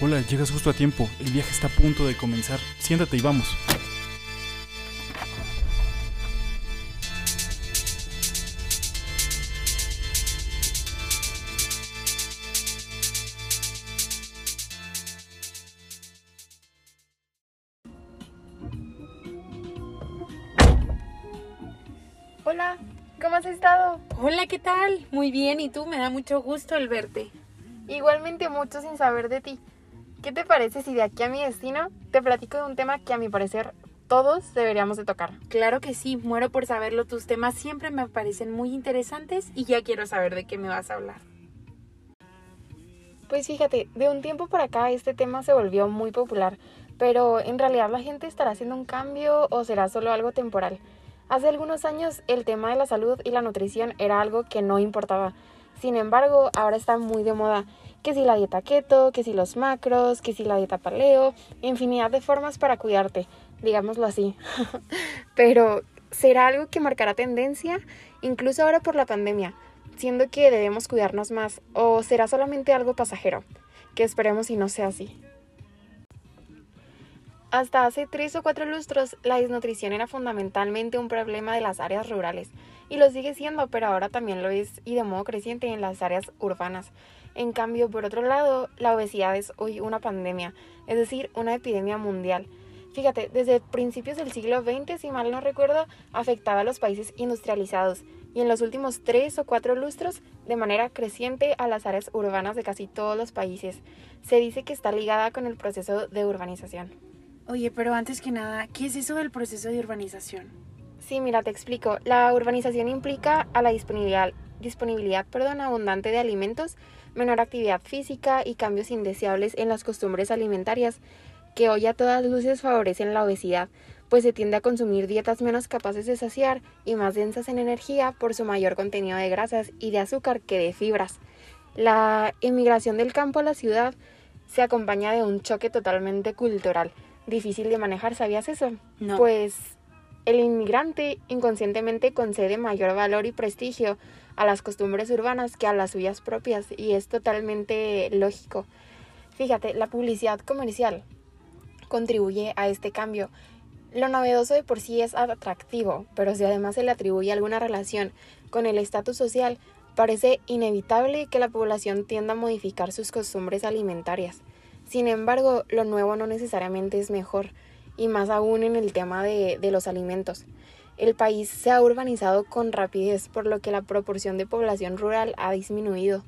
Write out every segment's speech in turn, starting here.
Hola, llegas justo a tiempo. El viaje está a punto de comenzar. Siéntate y vamos. Hola, ¿cómo has estado? Hola, ¿qué tal? Muy bien, ¿y tú? Me da mucho gusto el verte. Igualmente mucho sin saber de ti. ¿Qué te parece si de aquí a mi destino te platico de un tema que a mi parecer todos deberíamos de tocar? Claro que sí, muero por saberlo. Tus temas siempre me parecen muy interesantes y ya quiero saber de qué me vas a hablar. Pues fíjate, de un tiempo por acá este tema se volvió muy popular, pero en realidad la gente estará haciendo un cambio o será solo algo temporal. Hace algunos años el tema de la salud y la nutrición era algo que no importaba. Sin embargo, ahora está muy de moda. Que si la dieta keto, que si los macros, que si la dieta paleo, infinidad de formas para cuidarte, digámoslo así. Pero, ¿será algo que marcará tendencia? Incluso ahora por la pandemia, siendo que debemos cuidarnos más, o será solamente algo pasajero, que esperemos y no sea así. Hasta hace tres o cuatro lustros, la desnutrición era fundamentalmente un problema de las áreas rurales, y lo sigue siendo, pero ahora también lo es y de modo creciente en las áreas urbanas. En cambio, por otro lado, la obesidad es hoy una pandemia, es decir, una epidemia mundial. Fíjate, desde principios del siglo XX, si mal no recuerdo, afectaba a los países industrializados y en los últimos tres o cuatro lustros de manera creciente a las áreas urbanas de casi todos los países. Se dice que está ligada con el proceso de urbanización. Oye, pero antes que nada, ¿qué es eso del proceso de urbanización? Sí, mira, te explico. La urbanización implica a la disponibilidad, disponibilidad perdón, abundante de alimentos, menor actividad física y cambios indeseables en las costumbres alimentarias, que hoy a todas luces favorecen la obesidad, pues se tiende a consumir dietas menos capaces de saciar y más densas en energía por su mayor contenido de grasas y de azúcar que de fibras. La emigración del campo a la ciudad se acompaña de un choque totalmente cultural difícil de manejar, ¿sabías eso? No. Pues el inmigrante inconscientemente concede mayor valor y prestigio a las costumbres urbanas que a las suyas propias y es totalmente lógico. Fíjate, la publicidad comercial contribuye a este cambio. Lo novedoso de por sí es atractivo, pero si además se le atribuye alguna relación con el estatus social, parece inevitable que la población tienda a modificar sus costumbres alimentarias. Sin embargo, lo nuevo no necesariamente es mejor, y más aún en el tema de, de, los alimentos. El país se ha urbanizado con rapidez, por lo que la proporción de población rural ha disminuido.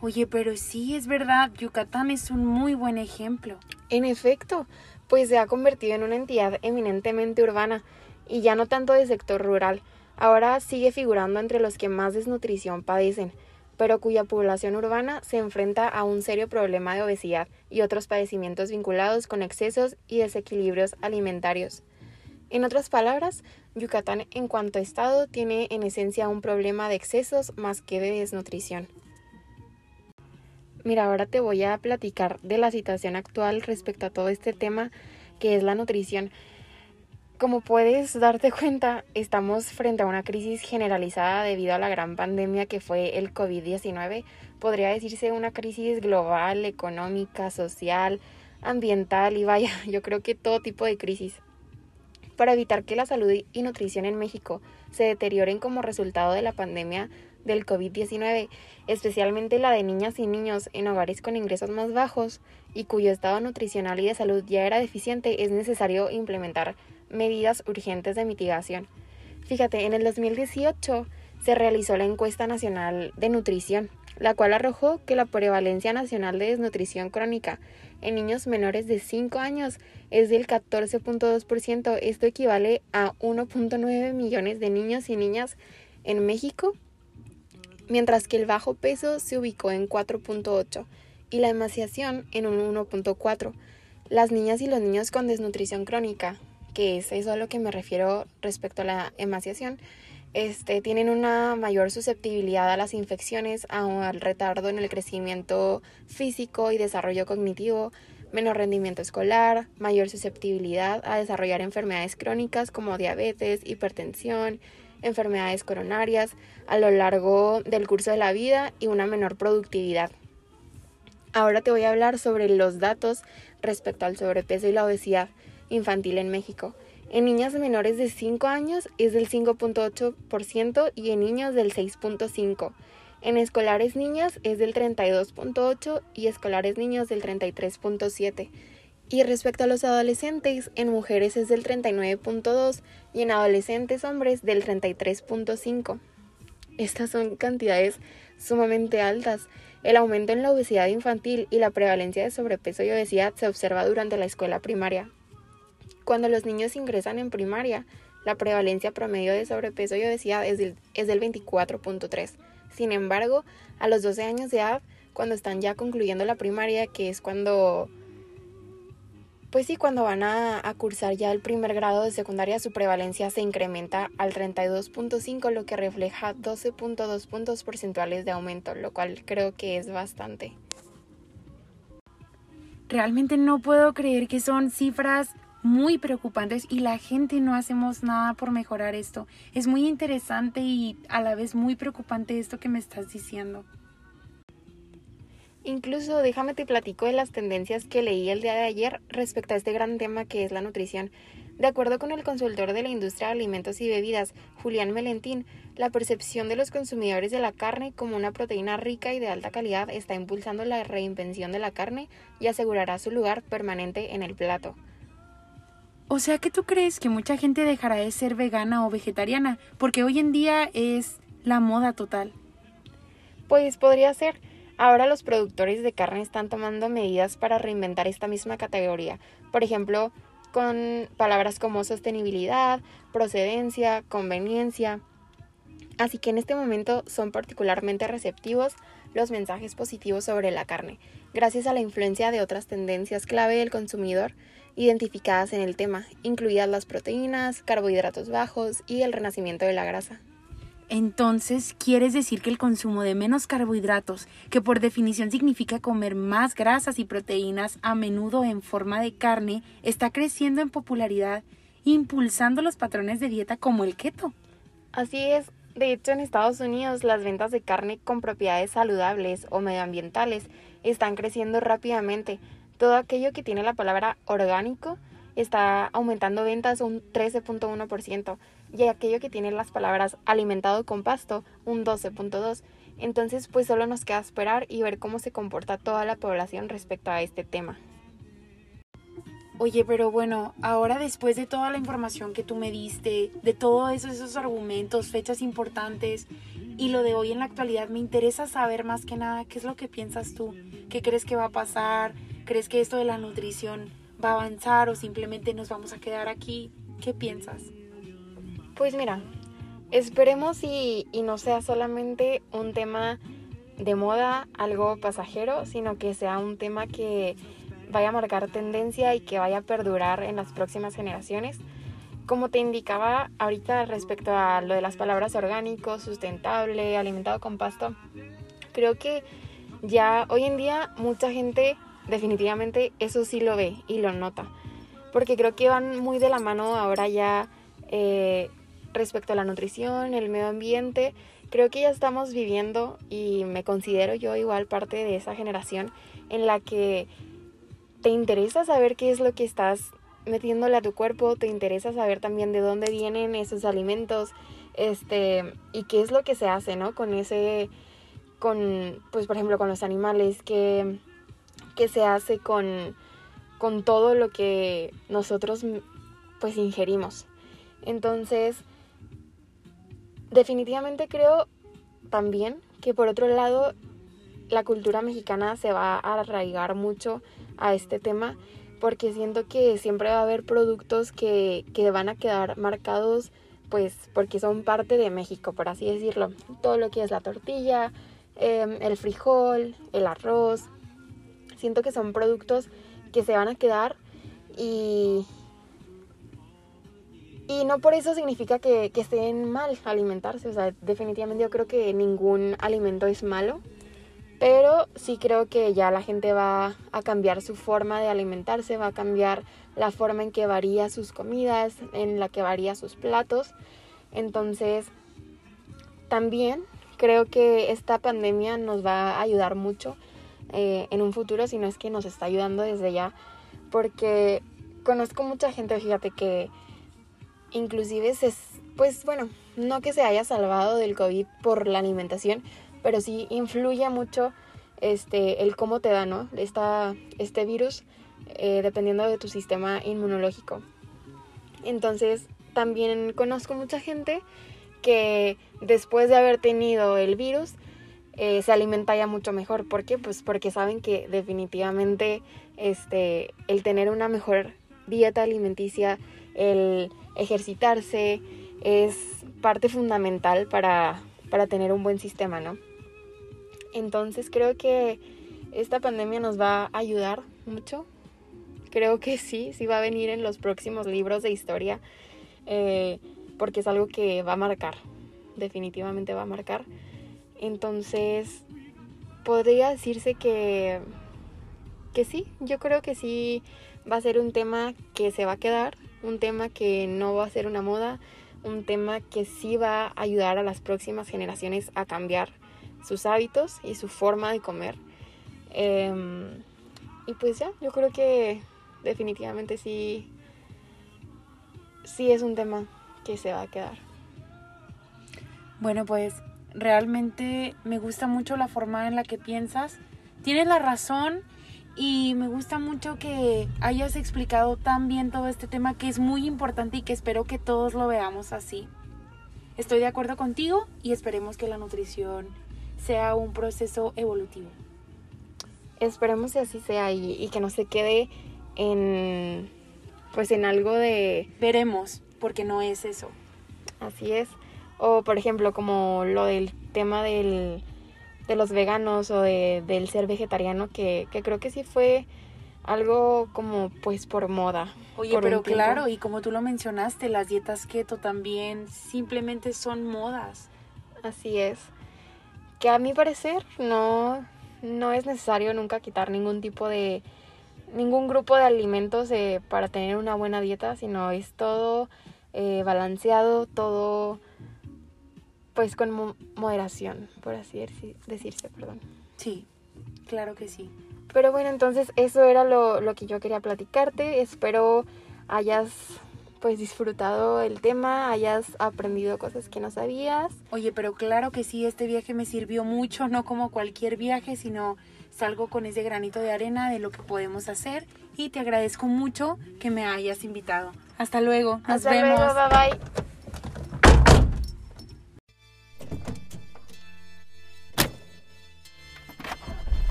Oye, pero sí, es verdad, Yucatán es un muy buen ejemplo. En efecto, pues se ha convertido en una entidad eminentemente urbana, y ya no tanto de sector rural. Ahora sigue figurando entre los que más desnutrición padecen, pero cuya población urbana se enfrenta a un serio problema de obesidad y otros padecimientos vinculados con excesos y desequilibrios alimentarios. En otras palabras, Yucatán en cuanto a estado tiene en esencia un problema de excesos más que de desnutrición. Mira, ahora te voy a platicar de la situación actual respecto a todo este tema que es la nutrición. Como puedes darte cuenta, estamos frente a una crisis generalizada debido a la gran pandemia que fue el COVID-19. Podría decirse una crisis global, económica, social, ambiental y vaya, yo creo que todo tipo de crisis. Para evitar que la salud y nutrición en México se deterioren como resultado de la pandemia del COVID-19, especialmente la de niñas y niños en hogares con ingresos más bajos y cuyo estado nutricional y de salud ya era deficiente, es necesario implementar medidas urgentes de mitigación. Fíjate, en el 2018 se realizó la encuesta nacional de nutrición, la cual arrojó que la prevalencia nacional de desnutrición crónica en niños menores de 5 años es del 14.2%. Esto equivale a 1.9 millones de niños y niñas en México, mientras que el bajo peso se ubicó en 4.8 y la emaciación en un 1.4. Las niñas y los niños con desnutrición crónica que es eso a lo que me refiero respecto a la emaciación, este, tienen una mayor susceptibilidad a las infecciones, al retardo en el crecimiento físico y desarrollo cognitivo, menor rendimiento escolar, mayor susceptibilidad a desarrollar enfermedades crónicas como diabetes, hipertensión, enfermedades coronarias a lo largo del curso de la vida y una menor productividad. Ahora te voy a hablar sobre los datos respecto al sobrepeso y la obesidad infantil en México. En niñas menores de 5 años es del 5.8% y en niños del 6.5%. En escolares niñas es del 32.8% y escolares niños del 33.7%. Y respecto a los adolescentes, en mujeres es del 39.2% y en adolescentes hombres del 33.5%. Estas son cantidades sumamente altas. El aumento en la obesidad infantil y la prevalencia de sobrepeso y obesidad se observa durante la escuela primaria. Cuando los niños ingresan en primaria, la prevalencia promedio de sobrepeso y obesidad es del, es del 24.3. Sin embargo, a los 12 años de edad, cuando están ya concluyendo la primaria, que es cuando pues sí, cuando van a, cursar ya el primer grado de secundaria, su prevalencia se incrementa al 32.5, lo que refleja 12.2 puntos porcentuales de aumento, lo cual creo que es bastante. Realmente no puedo creer que son cifras muy preocupantes y la gente no hacemos nada por mejorar esto. Es muy interesante y a la vez muy preocupante esto que me estás diciendo. Incluso déjame te platico de las tendencias que leí el día de ayer respecto a este gran tema que es la nutrición. De acuerdo con el consultor de la industria de alimentos y bebidas, Julián Melentín, la percepción de los consumidores de la carne como una proteína rica y de alta calidad está impulsando la reinvención de la carne y asegurará su lugar permanente en el plato. O sea que tú crees que mucha gente dejará de ser vegana o vegetariana, porque hoy en día es la moda total. Pues podría ser. Ahora los productores de carne están tomando medidas para reinventar esta misma categoría. Por ejemplo, con palabras como sostenibilidad, procedencia, conveniencia. Así que en este momento son particularmente receptivos los mensajes positivos sobre la carne, gracias a la influencia de otras tendencias clave del consumidor identificadas en el tema, incluidas las proteínas, carbohidratos bajos y el renacimiento de la grasa. Entonces, ¿quieres decir que el consumo de menos carbohidratos, que por definición significa comer más grasas y proteínas a menudo en forma de carne, está creciendo en popularidad, impulsando los patrones de dieta como el keto? Así es. De hecho, en Estados Unidos las ventas de carne con propiedades saludables o medioambientales están creciendo rápidamente. Todo aquello que tiene la palabra orgánico está aumentando ventas un 13.1% y aquello que tiene las palabras alimentado con pasto un 12.2%. Entonces pues solo nos queda esperar y ver cómo se comporta toda la población respecto a este tema. Oye, pero bueno, ahora después de toda la información que tú me diste, de todos esos, argumentos, fechas importantes y lo de hoy en la actualidad, me interesa saber más que nada qué es lo que piensas tú, qué crees que va a pasar, crees que esto de la nutrición va a avanzar o simplemente nos vamos a quedar aquí, ¿qué piensas? Pues mira, esperemos y, no sea solamente un tema de moda, algo pasajero, sino que sea un tema que vaya a marcar tendencia y que vaya a perdurar en las próximas generaciones. Como te indicaba ahorita respecto a lo de las palabras orgánico, sustentable, alimentado con pasto, creo que ya hoy en día mucha gente definitivamente eso sí lo ve y lo nota, porque creo que van muy de la mano ahora ya eh, respecto a la nutrición, el medio ambiente, creo que ya estamos viviendo y me considero yo igual parte de esa generación en la que te interesa saber qué es lo que estás metiéndole a tu cuerpo, te interesa saber también de dónde vienen esos alimentos, este, y qué es lo que se hace, ¿no? Con ese, con, pues por ejemplo, con los animales, qué, qué se hace con, con todo lo que nosotros, pues, ingerimos. Entonces, Definitivamente creo también que por otro lado la cultura mexicana se va a arraigar mucho a este tema porque siento que siempre va a haber productos que, van a quedar marcados pues porque son parte de México, por así decirlo. Todo lo que es la tortilla, em, el frijol, el arroz. Siento que son productos que se van a quedar y, y no por eso significa que, que estén mal alimentarse. O sea, definitivamente yo creo que ningún alimento es malo. Pero sí creo que ya la gente va a cambiar su forma de alimentarse, va a cambiar la forma en que varía sus comidas, en la que varía sus platos. Entonces, también creo que esta pandemia nos va a ayudar mucho eh, en un futuro, sino es que nos está ayudando desde ya. Porque conozco mucha gente, fíjate, que inclusive se, pues bueno, no que se haya salvado del COVID por la alimentación, pero sí influye mucho este, el cómo te da, ¿no? Esta, este virus, eh, dependiendo de tu sistema inmunológico. Entonces, también conozco mucha gente que después de haber tenido el virus, eh, se alimenta ya mucho mejor. ¿Por qué? Pues porque saben que definitivamente este, el tener una mejor dieta alimenticia, el ejercitarse, es parte fundamental para, para tener un buen sistema, ¿no? Entonces creo que esta pandemia nos va a ayudar mucho. Creo que sí, sí va a venir en los próximos libros de historia, eh, porque es algo que va a marcar, definitivamente va a marcar. Entonces, podría decirse que, que sí, yo creo que sí va a ser un tema que se va a quedar, un tema que no va a ser una moda, un tema que sí va a ayudar a las próximas generaciones a cambiar sus hábitos y su forma de comer. Em, y pues ya, yo creo que definitivamente sí, sí es un tema que se va a quedar. Bueno, pues realmente me gusta mucho la forma en la que piensas. Tienes la razón y me gusta mucho que hayas explicado tan bien todo este tema que es muy importante y que espero que todos lo veamos así. Estoy de acuerdo contigo y esperemos que la nutrición sea un proceso evolutivo. Esperemos que así sea y, y que no se quede en pues en algo de veremos porque no es eso. Así es. O por ejemplo, como lo del tema del, de los veganos o de, del ser vegetariano, que, que creo que sí fue algo como pues por moda. Oye, pero claro, y como tú lo mencionaste, las dietas keto también simplemente son modas. Así es. Que a mi parecer no, no es necesario nunca quitar ningún tipo de, ningún grupo de alimentos eh, para tener una buena dieta, sino es todo eh, balanceado, todo pues con moderación, por así decirse, perdón. Sí, claro que sí. Pero bueno, entonces eso era lo, lo que yo quería platicarte. Espero hayas pues disfrutado el tema, hayas aprendido cosas que no sabías. Oye, pero claro que sí, este viaje me sirvió mucho, no como cualquier viaje, sino salgo con ese granito de arena de lo que podemos hacer y te agradezco mucho que me hayas invitado. Hasta luego, nos Hasta vemos. Luego, bye bye.